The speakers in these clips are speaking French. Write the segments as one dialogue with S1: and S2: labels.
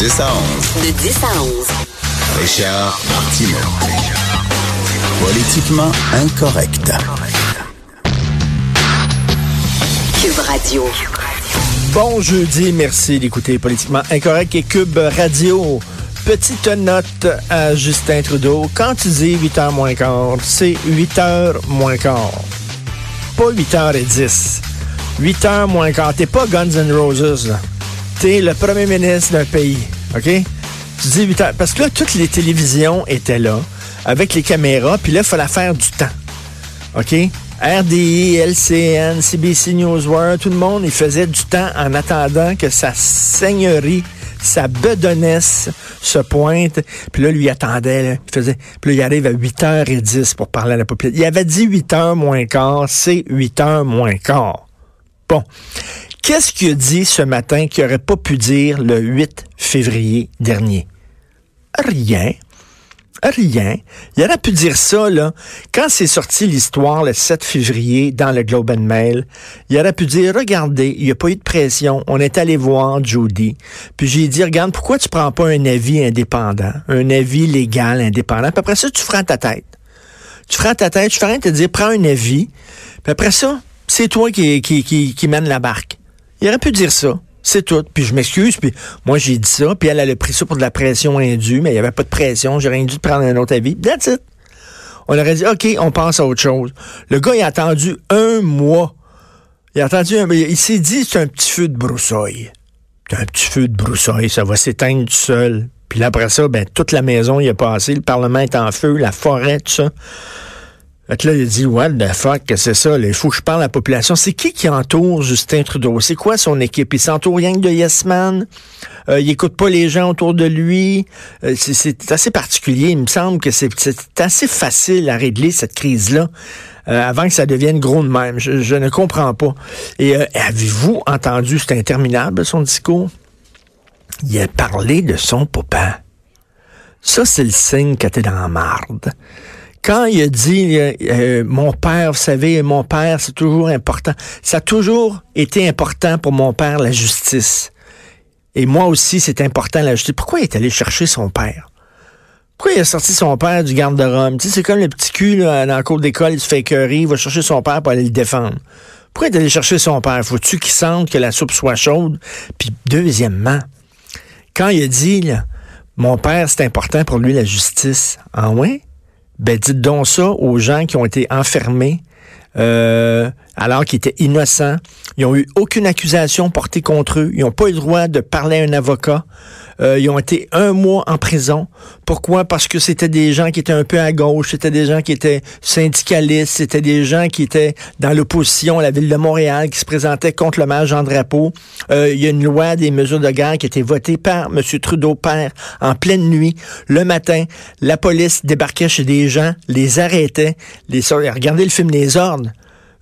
S1: 10 à 11.
S2: De 10 à 11.
S1: Richard Martineau. Politiquement incorrect.
S2: Cube Radio.
S3: Bon jeudi, merci d'écouter Politiquement Incorrect et Cube Radio. Petite note à Justin Trudeau. Quand tu dis 8h moins quart, c'est 8h moins quart. Pas 8h10. 8h moins quart. T'es pas Guns N' Roses, là. Le premier ministre d'un pays, OK? Tu dis 8h. Parce que là, toutes les télévisions étaient là, avec les caméras, puis là, il fallait faire du temps. OK? RDI, LCN, CBC News World, tout le monde, il faisait du temps en attendant que sa seigneurie, sa bedonnesse se pointe. Puis là, lui, attendait. Il faisait, puis là, il arrive à 8h10 pour parler à la population. Il avait dit 8h moins quart, c'est 8h moins quart. Bon. Qu'est-ce qu'il a dit ce matin qu'il n'aurait pas pu dire le 8 février dernier? Rien. Rien. Il aurait pu dire ça, là. Quand c'est sorti l'histoire le 7 février dans le Globe and Mail, il aurait pu dire, regardez, il n'y a pas eu de pression. On est allé voir Judy. Puis j'ai dit, regarde, pourquoi tu prends pas un avis indépendant? Un avis légal indépendant? Puis après ça, tu feras ta tête. Tu feras ta tête, tu feras rien te dire, prends un avis. Puis après ça, c'est toi qui, qui mène la barque. Il aurait pu dire ça. C'est tout. Puis je m'excuse, puis moi j'ai dit ça, puis elle, elle a pris ça pour de la pression indue, mais il n'y avait pas de pression, rien dû prendre un autre avis. That's it. On aurait dit, OK, on passe à autre chose. Le gars, il a attendu un mois. Il a attendu un Il s'est dit, c'est un petit feu de broussaille. C'est un petit feu de broussaille, ça va s'éteindre tout seul. Puis là, après ça, ben, toute la maison y a passé, le Parlement est en feu, la forêt, tout ça. Fait là, il dit, what the fuck, que c'est ça, là, il faut que je parle à la population. C'est qui qui entoure Justin Trudeau? C'est quoi son équipe? Il s'entoure rien que de Yes Man. Euh, il écoute pas les gens autour de lui. Euh, c'est assez particulier. Il me semble que c'est assez facile à régler cette crise-là. Euh, avant que ça devienne gros de même. Je, je ne comprends pas. Et euh, avez-vous entendu, c'est interminable, son discours? Il a parlé de son papa. Ça, c'est le signe que t'es dans la marde quand il a dit euh, euh, mon père, vous savez, mon père, c'est toujours important. Ça a toujours été important pour mon père la justice. Et moi aussi, c'est important la justice. Pourquoi il est allé chercher son père? Pourquoi il a sorti son père du garde-robe? Tu sais, c'est comme le petit cul là, dans la cour d'école, il se fait écœurer, il va chercher son père pour aller le défendre. Pourquoi il est allé chercher son père? Faut-tu qu'il sente que la soupe soit chaude? Puis deuxièmement, quand il a dit mon père, c'est important pour lui la justice. Ah ouais? Ben dites donc ça aux gens qui ont été enfermés euh, alors qu'ils étaient innocents. Ils n'ont eu aucune accusation portée contre eux. Ils n'ont pas eu le droit de parler à un avocat. Euh, ils ont été un mois en prison. Pourquoi? Parce que c'était des gens qui étaient un peu à gauche, c'était des gens qui étaient syndicalistes, c'était des gens qui étaient dans l'opposition à la ville de Montréal, qui se présentaient contre le maire Jean Drapeau. Euh, il y a une loi des mesures de guerre qui a été votée par M. Trudeau père en pleine nuit. Le matin, la police débarquait chez des gens, les arrêtait, les regardez le film Les Ordres.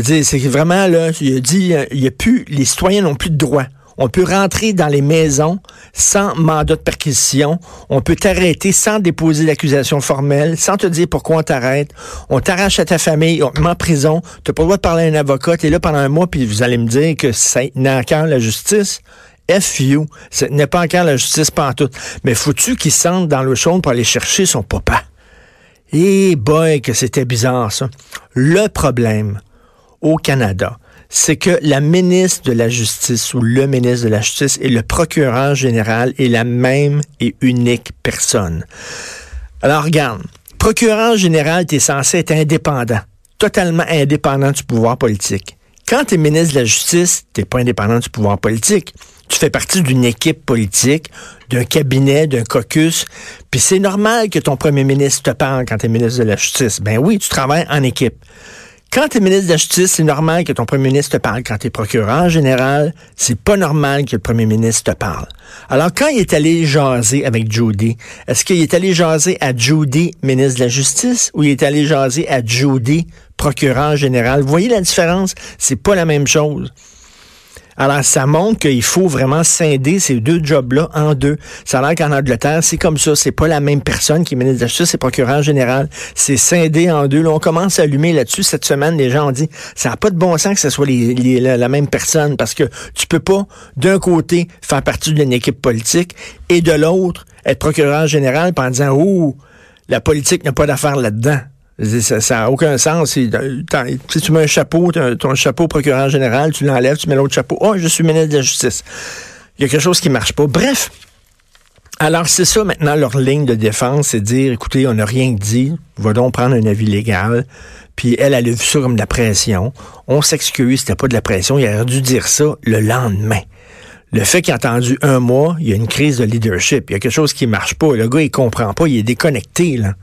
S3: C'est vraiment là, il a dit, il a plus, les citoyens n'ont plus de droits. On peut rentrer dans les maisons sans mandat de perquisition. On peut t'arrêter sans déposer d'accusation formelle, sans te dire pourquoi on t'arrête. On t'arrache à ta famille, on te met en prison. Tu n'as pas le droit de parler à un avocat. Tu es là pendant un mois, puis vous allez me dire que ça n'est encore la justice. F you. Ce n'est pas encore la justice tout. Mais faut-tu qu'il sente dans le chaud pour aller chercher son papa? Eh boy, que c'était bizarre, ça. Le problème au Canada, c'est que la ministre de la Justice ou le ministre de la Justice et le procureur général est la même et unique personne. Alors regarde, procureur général, tu es censé être indépendant, totalement indépendant du pouvoir politique. Quand tu es ministre de la Justice, tu pas indépendant du pouvoir politique. Tu fais partie d'une équipe politique, d'un cabinet, d'un caucus, puis c'est normal que ton premier ministre te parle quand tu es ministre de la Justice. Ben oui, tu travailles en équipe. Quand tu es ministre de la Justice, c'est normal que ton premier ministre te parle. Quand tu es procureur général, c'est pas normal que le premier ministre te parle. Alors, quand il est allé jaser avec Judy, est-ce qu'il est allé jaser à Judy, ministre de la Justice, ou il est allé jaser à Judy, procureur général? Vous voyez la différence? C'est pas la même chose. Alors, ça montre qu'il faut vraiment scinder ces deux jobs-là en deux. Ça a l'air qu'en Angleterre, c'est comme ça. C'est pas la même personne qui est ministre de la Justice, c'est procureur général. C'est scindé en deux. Là, on commence à allumer là-dessus. Cette semaine, les gens ont dit, ça n'a pas de bon sens que ce soit la, même personne parce que tu peux pas, d'un côté, faire partie d'une équipe politique et de l'autre, être procureur général en disant, oh, la politique n'a pas d'affaire là-dedans. Ça n'a aucun sens. Si tu mets un chapeau, ton chapeau procureur général, tu l'enlèves, tu mets l'autre chapeau. Oh, je suis ministre de la Justice. Il y a quelque chose qui ne marche pas. Bref. Alors, c'est ça maintenant leur ligne de défense, c'est dire, écoutez, on n'a rien dit, va donc prendre un avis légal. Puis elle, elle a vu ça comme de la pression. On s'excuse, c'était pas de la pression. Il aurait dû dire ça le lendemain. Le fait qu'il a attendu un mois, il y a une crise de leadership. Il y a quelque chose qui marche pas. Le gars, il comprend pas. Il est déconnecté, là.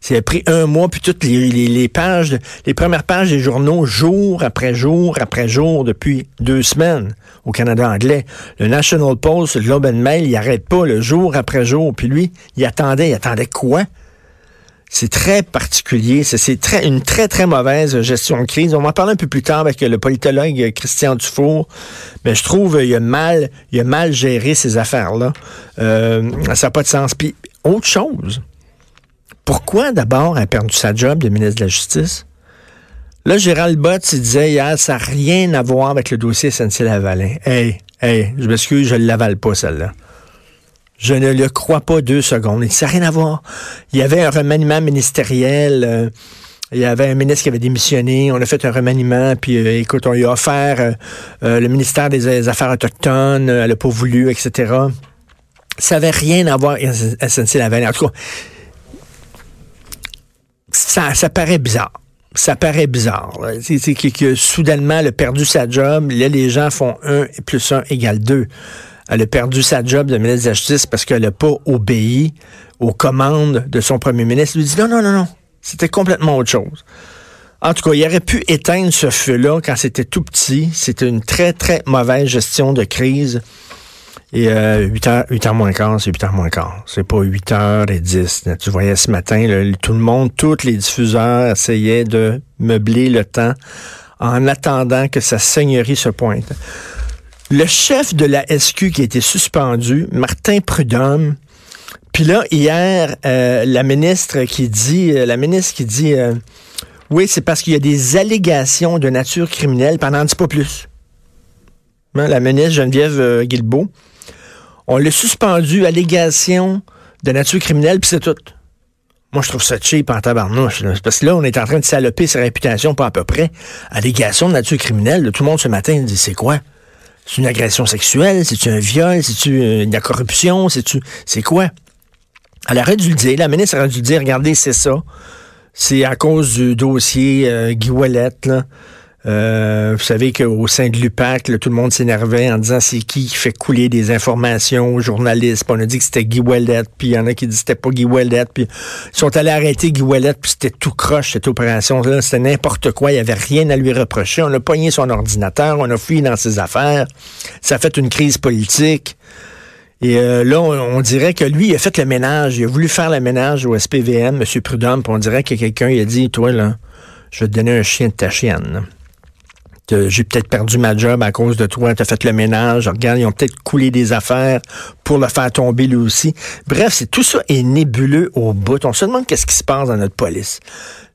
S3: C'est pris un mois, puis toutes les, les, les, pages, les premières pages des journaux, jour après jour après jour, depuis deux semaines au Canada anglais. Le National Post, le Globe and Mail, il arrête pas, le jour après jour. Puis lui, il attendait, il attendait quoi? C'est très particulier. C'est très, une très, très mauvaise gestion de crise. On va en parler un peu plus tard avec le politologue Christian Dufour. Mais je trouve qu'il a mal, il a mal géré ces affaires-là. Euh, ça n'a pas de sens. Puis, autre chose, pourquoi d'abord elle a perdu sa job de ministre de la Justice? Là, Gérald Bott, il disait hier, ça n'a rien à voir avec le dossier SNC-Lavalin. Hey, hey, je m'excuse, je ne l'avale pas, celle-là. Je ne le crois pas deux secondes. Ça n'a rien à voir. Il y avait un remaniement ministériel. Euh, il y avait un ministre qui avait démissionné. On a fait un remaniement. Puis, euh, écoute, on lui a offert euh, le ministère des Affaires autochtones. elle n'a pas voulu, etc. Ça n'avait rien à voir avec SNC-Lavalin. En tout cas, ça, paraît bizarre. Ça paraît bizarre. C'est que, que, soudainement, elle a perdu sa job. Là, les gens font 1 plus 1 égale 2. Elle a perdu sa job de ministre de la Justice parce qu'elle n'a pas obéi aux commandes de son premier ministre. Il lui dit non, non, non, non. C'était complètement autre chose. En tout cas, il aurait pu éteindre ce feu-là quand c'était tout petit. C'était une très, très mauvaise gestion de crise. Et euh, 8h, 8h moins quart, c'est 8h moins quart. C'est pas 8h10. Tu voyais ce matin, tout le monde, tous les diffuseurs essayaient de meubler le temps en attendant que sa seigneurie se pointe. Le chef de la SQ qui a été suspendu, Martin Prudhomme, puis là, hier, euh, la ministre qui dit, euh, la ministre qui dit, euh, oui, c'est parce qu'il y a des allégations de nature criminelle, pendant dis pas plus. Hein, la ministre Geneviève Guilbeault, on l'a suspendu, allégation de nature criminelle, puis c'est tout. Moi, je trouve ça cheap en tabarnouche. Parce que là, on est en train de saloper sa réputation, pas à peu près. Allégation de nature criminelle, tout le monde ce matin dit c'est quoi? C'est une agression sexuelle? C'est-tu un viol? C'est-tu euh, de corruption? C'est quoi? Elle aurait dû le dire. La ministre aurait dû le dire, regardez, c'est ça. C'est à cause du dossier euh, là. Euh, vous savez qu'au sein de l'UPAC, tout le monde s'énervait en disant c'est qui qui fait couler des informations aux journalistes? Puis on a dit que c'était Guy Wellet, puis il y en a qui disaient c'était pas Guy Wellet, puis ils sont allés arrêter Guy Wellet, puis c'était tout croche cette opération-là. C'était n'importe quoi, il y avait rien à lui reprocher. On a pogné son ordinateur, on a fouillé dans ses affaires. Ça a fait une crise politique. Et euh, là, on, dirait que lui, il a fait le ménage. Il a voulu faire le ménage au SPVM, M. Prudhomme, puis on dirait que quelqu'un il a dit, toi, là, je vais te donner un chien de ta chienne j'ai peut-être perdu ma job à cause de toi, tu as fait le ménage, regarde, ils ont peut-être coulé des affaires pour le faire tomber lui aussi. Bref, c'est tout ça est nébuleux au bout. On se demande qu'est-ce qui se passe dans notre police.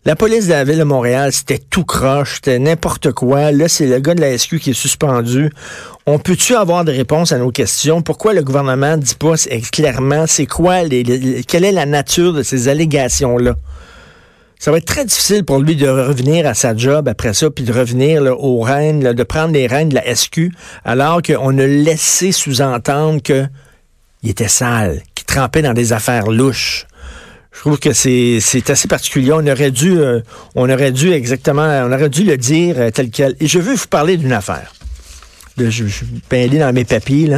S3: La police de la ville de Montréal, c'était tout croche, c'était n'importe quoi. Là, c'est le gars de la SQ qui est suspendu. On peut-tu avoir des réponses à nos questions? Pourquoi le gouvernement dit pas clairement c'est quoi, les, quelle est la nature de ces allégations-là? Ça va être très difficile pour lui de revenir à sa job après ça, puis de revenir aux rênes, de prendre les rênes de la SQ, alors qu'on a laissé sous-entendre qu'il était sale, qu'il trempait dans des affaires louches. Je trouve que c'est assez particulier. On aurait dû, euh, on aurait dû exactement, on aurait dû le dire euh, tel quel. Et je veux vous parler d'une affaire. je, je vais dans mes papiers.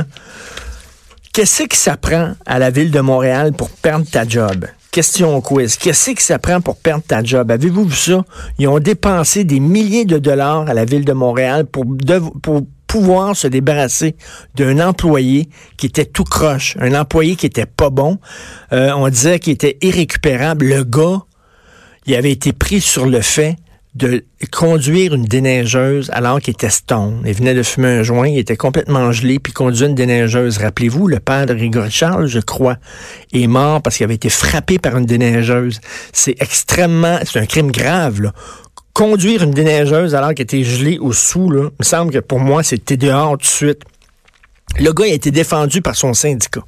S3: Qu'est-ce que ça prend à la ville de Montréal pour perdre ta job? Question quiz. Qu'est-ce que ça prend pour perdre ta job? Avez-vous vu ça? Ils ont dépensé des milliers de dollars à la ville de Montréal pour, pouvoir se débarrasser d'un employé qui était tout croche, un employé qui était pas bon. Euh, on disait qu'il était irrécupérable. Le gars, il avait été pris sur le fait de conduire une déneigeuse alors qu'il était stone. Il venait de fumer un joint, il était complètement gelé, puis conduit une déneigeuse. Rappelez-vous, le père de Charles, je crois, est mort parce qu'il avait été frappé par une déneigeuse. C'est extrêmement, c'est un crime grave. Conduire une déneigeuse alors qu'elle était gelée au sous, là, me semble que pour moi, c'était dehors tout de suite. Le gars a été défendu par son syndicat.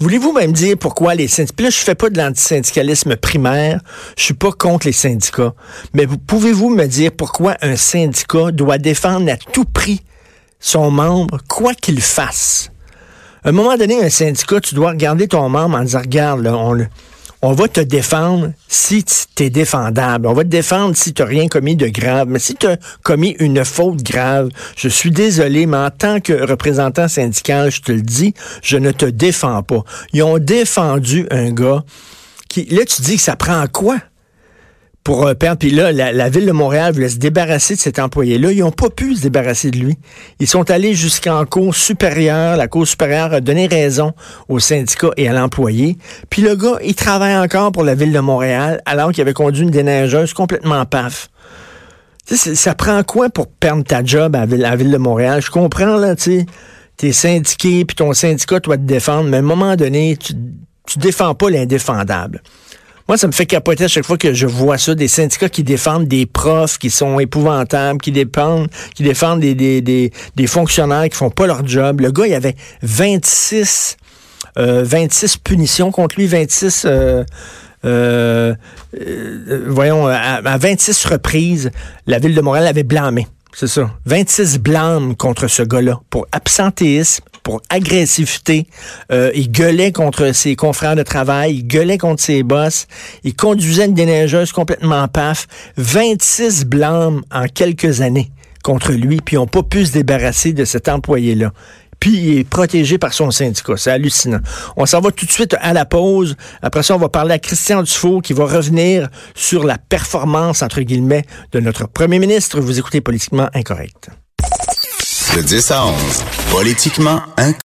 S3: Voulez-vous même dire pourquoi les syndicats... Là, je fais pas de l'antisyndicalisme primaire. Je suis pas contre les syndicats. Mais pouvez-vous me dire pourquoi un syndicat doit défendre à tout prix son membre, quoi qu'il fasse? À un moment donné, un syndicat, tu dois regarder ton membre en disant, regarde, là, on le on va te défendre si tu défendable. On va te défendre si tu rien commis de grave. Mais si tu as commis une faute grave, je suis désolé, mais en tant que représentant syndical, je te le dis, je ne te défends pas. Ils ont défendu un gars qui, là, tu dis que ça prend quoi? Pour euh, perdre. Puis là, la, ville de Montréal voulait se débarrasser de cet employé-là. Ils n'ont pas pu se débarrasser de lui. Ils sont allés jusqu'en cour supérieure. La cour supérieure a donné raison au syndicat et à l'employé. Puis le gars, il travaille encore pour la ville de Montréal alors qu'il avait conduit une déneigeuse complètement paf. ça prend quoi pour perdre ta job à la ville, de Montréal? Je comprends, là, tu sais, t'es syndiqué, puis ton syndicat doit te défendre, mais à un moment donné, tu, tu défends pas l'indéfendable. Moi, ça me fait capoter à chaque fois que je vois ça, des syndicats qui défendent des profs qui sont épouvantables, qui défendent, qui défendent des, des, des, des fonctionnaires qui font pas leur job. Le gars, il avait 26, euh, 26 punitions contre lui, 26... Euh, euh, euh, voyons, à, à, 26 reprises, la ville de Montréal avait blâmé. C'est ça. 26 blâmes contre ce gars-là pour absentéisme, pour agressivité. Euh, il gueulait contre ses confrères de travail, il gueulait contre ses boss, il conduisait une déneigeuse complètement paf. 26 blâmes en quelques années contre lui, puis ils n'ont pas pu se débarrasser de cet employé-là. Puis il est protégé par son syndicat. C'est hallucinant. On s'en va tout de suite à la pause. Après ça, on va parler à Christian Dufault qui va revenir sur la performance, entre guillemets, de notre premier ministre. Vous écoutez Politiquement Incorrect.
S1: De 10 à 11, politiquement incorrect.